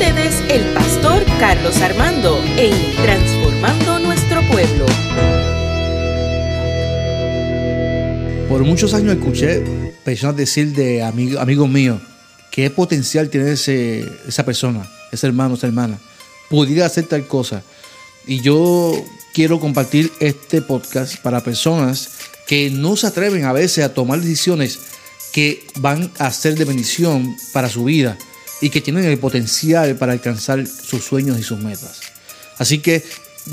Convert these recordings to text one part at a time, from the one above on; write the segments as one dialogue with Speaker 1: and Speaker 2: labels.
Speaker 1: ustedes el pastor Carlos Armando en Transformando Nuestro Pueblo.
Speaker 2: Por muchos años escuché personas decir de amigos míos qué potencial tiene esa persona, ese hermano, esa hermana. Pudiera hacer tal cosa. Y yo quiero compartir este podcast para personas que no se atreven a veces a tomar decisiones que van a ser de bendición para su vida y que tienen el potencial para alcanzar sus sueños y sus metas. Así que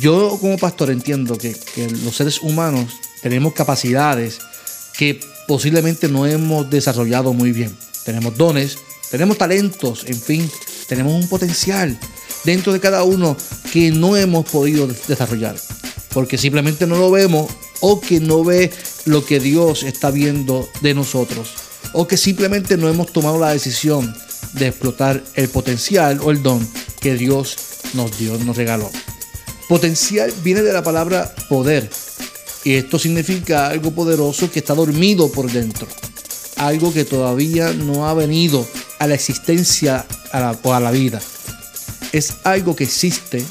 Speaker 2: yo como pastor entiendo que, los seres humanos tenemos capacidades que posiblemente no hemos desarrollado muy bien. Tenemos dones, tenemos talentos, en fin, tenemos un potencial dentro de cada uno que no hemos podido desarrollar. Porque simplemente no lo vemos o que no ve lo que Dios está viendo de nosotros. O que simplemente no hemos tomado la decisión de explotar el potencial o el don que Dios nos dio, nos regaló. Potencial viene de la palabra poder. Y esto significa algo poderoso que está dormido por dentro. Algo que todavía no ha venido a la existencia o a la vida. Es algo que existe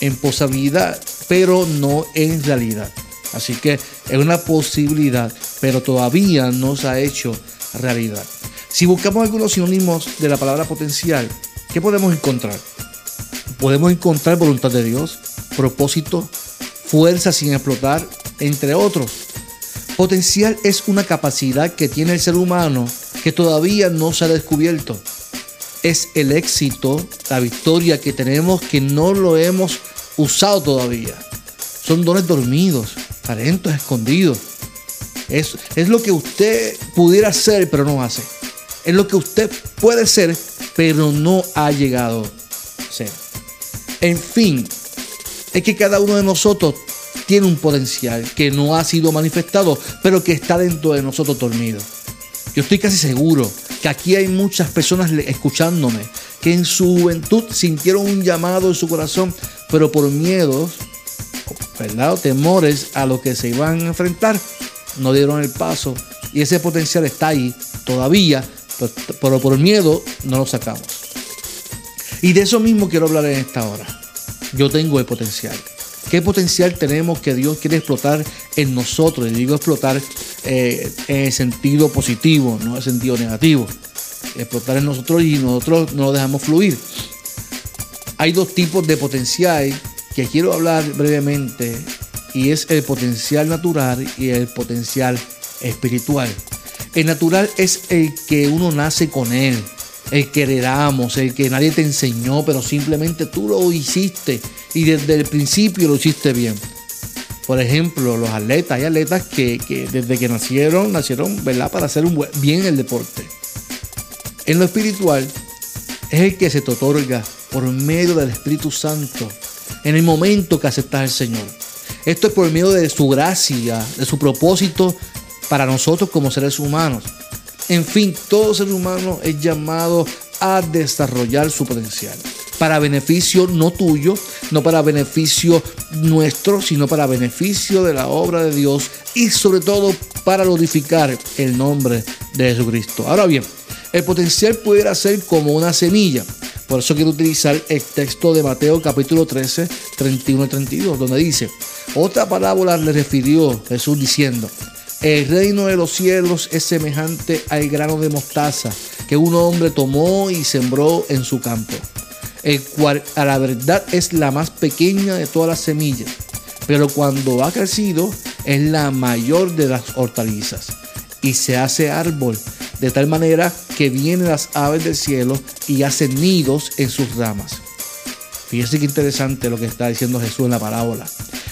Speaker 2: en posibilidad, pero no en realidad. Así que es una posibilidad, pero todavía no se ha hecho realidad. Si buscamos algunos sinónimos de la palabra potencial, ¿qué podemos encontrar? Podemos encontrar voluntad de Dios, propósito, fuerza sin explotar, entre otros. Potencial es una capacidad que tiene el ser humano que todavía no se ha descubierto. Es el éxito, la victoria que tenemos que no lo hemos usado todavía. Son dones dormidos, talentos escondidos. Es, es lo que usted pudiera hacer pero no hace es lo que usted puede ser, pero no ha llegado a ser. En fin, es que cada uno de nosotros tiene un potencial que no ha sido manifestado, pero que está dentro de nosotros dormido. Yo estoy casi seguro que aquí hay muchas personas escuchándome que en su juventud sintieron un llamado en su corazón, pero por miedos, ¿verdad? O temores a lo que se iban a enfrentar, no dieron el paso. Y ese potencial está ahí todavía, pero por miedo no lo sacamos. Y de eso mismo quiero hablar en esta hora. Yo tengo el potencial. ¿Qué potencial tenemos que Dios quiere explotar en nosotros? Y digo explotar eh, en sentido positivo, no en sentido negativo. Explotar en nosotros y nosotros no lo dejamos fluir. Hay dos tipos de potencial que quiero hablar brevemente y es el potencial natural y el potencial espiritual. El natural es el que uno nace con él, el que heredamos, el que nadie te enseñó, pero simplemente tú lo hiciste y desde el principio lo hiciste bien. Por ejemplo, los atletas, hay atletas que, desde que nacieron, nacieron ¿verdad? para hacer un bien el deporte. En lo espiritual es el que se te otorga por medio del Espíritu Santo en el momento que aceptas al Señor. Esto es por medio de su gracia, de su propósito para nosotros como seres humanos. En fin, todo ser humano es llamado a desarrollar su potencial. Para beneficio no tuyo, no para beneficio nuestro, sino para beneficio de la obra de Dios y sobre todo para glorificar el nombre de Jesucristo. Ahora bien, el potencial puede ser como una semilla. Por eso quiero utilizar el texto de Mateo capítulo 13, 31 y 32, donde dice, otra parábola le refirió Jesús diciendo, el reino de los cielos es semejante al grano de mostaza que un hombre tomó y sembró en su campo, el cual a la verdad es la más pequeña de todas las semillas, pero cuando ha crecido es la mayor de las hortalizas y se hace árbol, de tal manera que vienen las aves del cielo y hacen nidos en sus ramas. Fíjese qué interesante lo que está diciendo Jesús en la parábola.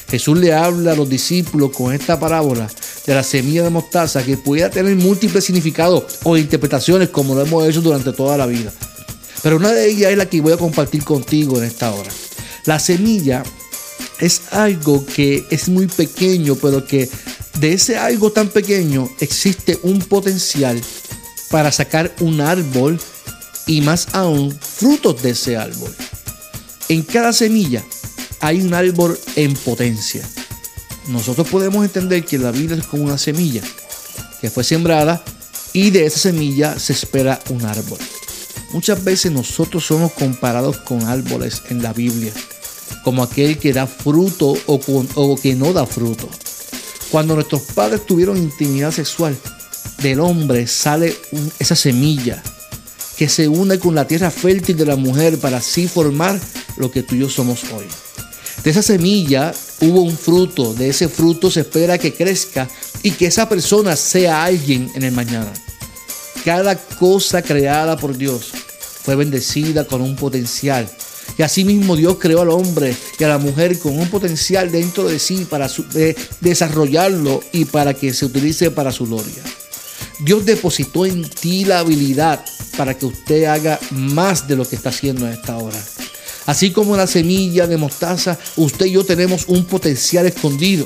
Speaker 2: Jesús le habla a los discípulos con esta parábola de la semilla de mostaza que pudiera tener múltiples significados o interpretaciones como lo hemos hecho durante toda la vida. Pero una de ellas es la que voy a compartir contigo en esta hora. La semilla es algo que es muy pequeño, pero que de ese algo tan pequeño existe un potencial para sacar un árbol y más aún frutos de ese árbol. En cada semilla hay un árbol en potencia. Nosotros podemos entender que la vida es como una semilla que fue sembrada y de esa semilla se espera un árbol. Muchas veces nosotros somos comparados con árboles en la Biblia, como aquel que da fruto o, que no da fruto. Cuando nuestros padres tuvieron intimidad sexual, del hombre sale esa semilla que se une con la tierra fértil de la mujer para así formar lo que tú y yo somos hoy. De esa semilla hubo un fruto, de ese fruto se espera que crezca y que esa persona sea alguien en el mañana. Cada cosa creada por Dios fue bendecida con un potencial. Y asimismo Dios creó al hombre y a la mujer con un potencial dentro de sí para desarrollarlo y para que se utilice para su gloria. Dios depositó en ti la habilidad para que usted haga más de lo que está haciendo en esta hora. Así como la semilla de mostaza, usted y yo tenemos un potencial escondido.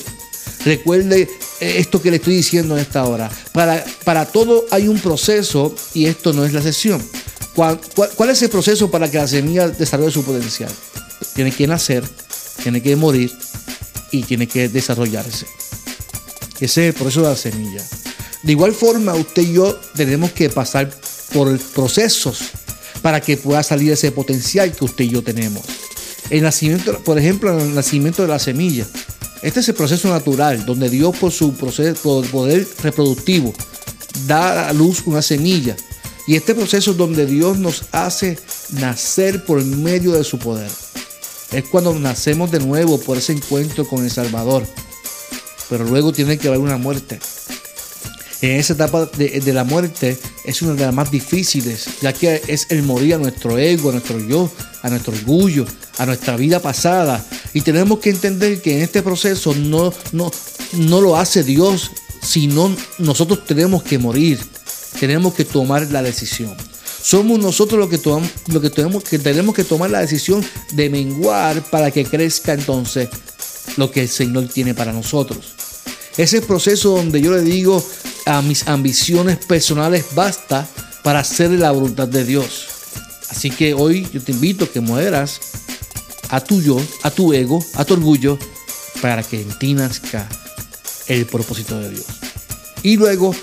Speaker 2: Recuerde eh, esto que le estoy diciendo en esta hora. Para, para todo hay un proceso y esto no es la sesión. ¿Cuál, es el proceso para que la semilla desarrolle su potencial? Tiene que nacer, tiene que morir y tiene que desarrollarse. Ese es el proceso de la semilla. De igual forma, usted y yo tenemos que pasar por procesos para que pueda salir ese potencial que usted y yo tenemos. El nacimiento, por ejemplo, el nacimiento de la semilla. Este es el proceso natural, donde Dios por su proceso, poder reproductivo da a luz una semilla. Y este proceso es donde Dios nos hace nacer por medio de su poder. Es cuando nacemos de nuevo por ese encuentro con el Salvador. Pero luego tiene que haber una muerte. En esa etapa de, la muerte es una de las más difíciles, ya que es el morir a nuestro ego, a nuestro yo, a nuestro orgullo, a nuestra vida pasada. Y tenemos que entender que en este proceso no, no, no lo hace Dios, sino nosotros tenemos que morir, tenemos que tomar la decisión. Somos nosotros los que, tomamos, lo que, tenemos, que tenemos que tomar la decisión de menguar para que crezca entonces lo que el Señor tiene para nosotros. Ese proceso donde yo le digo a mis ambiciones personales basta para hacer la voluntad de Dios. Así que hoy yo te invito a que mueras a tu yo, a tu ego, a tu orgullo, para que en ti nazca el propósito de Dios. Y luego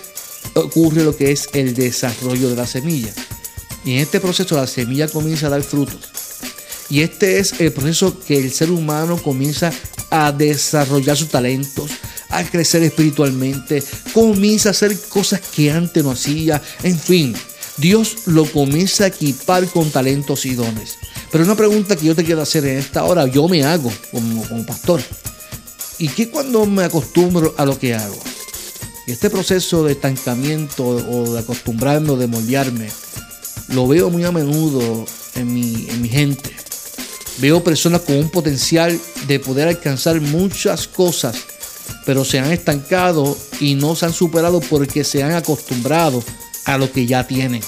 Speaker 2: ocurre lo que es el desarrollo de la semilla. Y en este proceso la semilla comienza a dar frutos. Y este es el proceso que el ser humano comienza a desarrollar sus talentos, a crecer espiritualmente, comienza a hacer cosas que antes no hacía, en fin, Dios lo comienza a equipar con talentos y dones. Pero una pregunta que yo te quiero hacer en esta hora, yo me hago como, como pastor. ¿Y qué cuando me acostumbro a lo que hago? Este proceso de estancamiento o de acostumbrarme o de moldearme, lo veo muy a menudo en mi, en mi gente. Veo personas con un potencial de poder alcanzar muchas cosas, pero se han estancado y no se han superado porque se han acostumbrado a lo que ya tienen.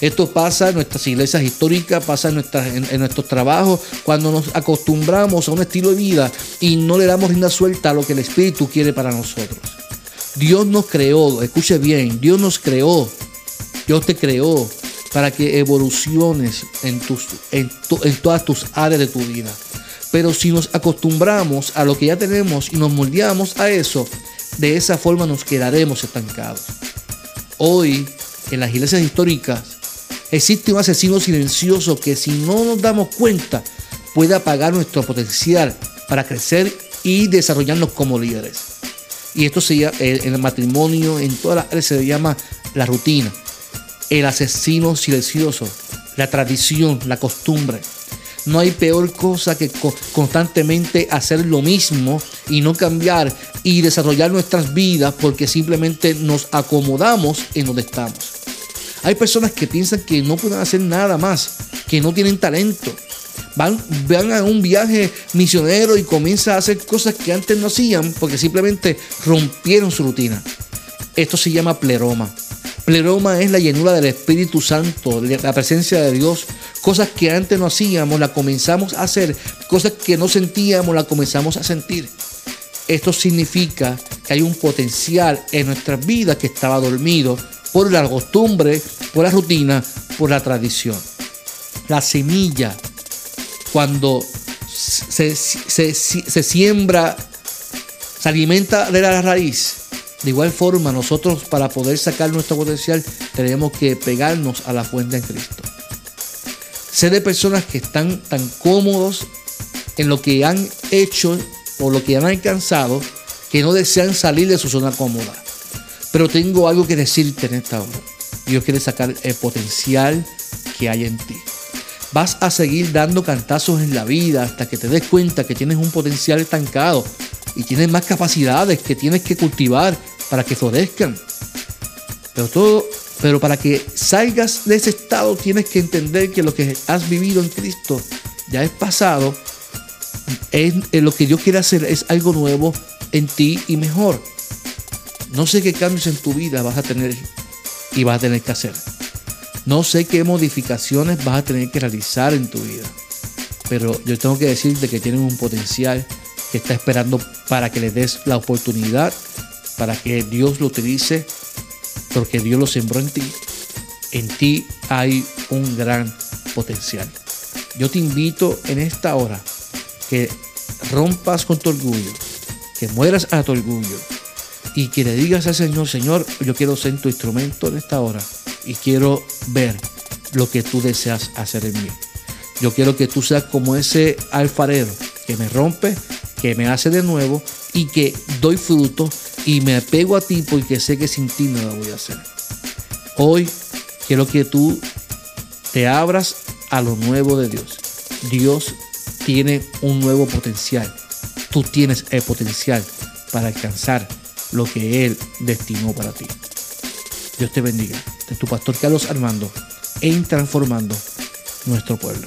Speaker 2: Esto pasa en nuestras iglesias históricas, pasa en, nuestros trabajos, cuando nos acostumbramos a un estilo de vida y no le damos rienda suelta a lo que el Espíritu quiere para nosotros. Dios nos creó, escuche bien, Dios nos creó, Dios te creó para que evoluciones en todas tus áreas de tu vida. Pero si nos acostumbramos a lo que ya tenemos y nos moldeamos a eso, de esa forma nos quedaremos estancados. Hoy, en las iglesias históricas, existe un asesino silencioso que si no nos damos cuenta puede apagar nuestro potencial para crecer y desarrollarnos como líderes. Y esto se llama, en el matrimonio, en todas las áreas se llama la rutina, el asesino silencioso, la tradición, la costumbre. No hay peor cosa que constantemente hacer lo mismo y no cambiar y desarrollar nuestras vidas porque simplemente nos acomodamos en donde estamos. Hay personas que piensan que no pueden hacer nada más, que no tienen talento. Van, van a un viaje misionero y comienzan a hacer cosas que antes no hacían porque simplemente rompieron su rutina. Esto se llama pleroma. Pleroma es la llenura del Espíritu Santo, la presencia de Dios. Cosas que antes no hacíamos, la comenzamos a hacer. Cosas que no sentíamos, la comenzamos a sentir. Esto significa que hay un potencial en nuestras vidas que estaba dormido por la costumbre, por la rutina, por la tradición. La semilla, cuando se, se siembra, se alimenta de la raíz, de igual forma, nosotros para poder sacar nuestro potencial tenemos que pegarnos a la fuente en Cristo. Sé de personas que están tan cómodos en lo que han hecho o lo que han alcanzado que no desean salir de su zona cómoda. Pero tengo algo que decirte en esta hora. Dios quiere sacar el potencial que hay en ti. Vas a seguir dando cantazos en la vida hasta que te des cuenta que tienes un potencial estancado y tienes más capacidades que tienes que cultivar para que florezcan. Pero todo, pero para que salgas de ese estado tienes que entender que lo que has vivido en Cristo ya es pasado. Es, lo que Dios quiere hacer es algo nuevo en ti y mejor. No sé qué cambios en tu vida vas a tener y vas a tener que hacer. No sé qué modificaciones vas a tener que realizar en tu vida. Pero yo tengo que decirte que tienes un potencial que está esperando para que le des la oportunidad, para que Dios lo utilice, porque Dios lo sembró en ti. En ti hay un gran potencial. Yo te invito en esta hora que rompas con tu orgullo, que mueras a tu orgullo y que le digas al Señor, Señor, yo quiero ser tu instrumento en esta hora y quiero ver lo que tú deseas hacer en mí. Yo quiero que tú seas como ese alfarero que me rompe que me hace de nuevo y que doy fruto y me apego a ti porque sé que sin ti no lo voy a hacer. Hoy quiero que tú te abras a lo nuevo de Dios. Dios tiene un nuevo potencial. Tú tienes el potencial para alcanzar lo que Él destinó para ti. Dios te bendiga. De tu pastor Carlos Armando en transformando nuestro pueblo.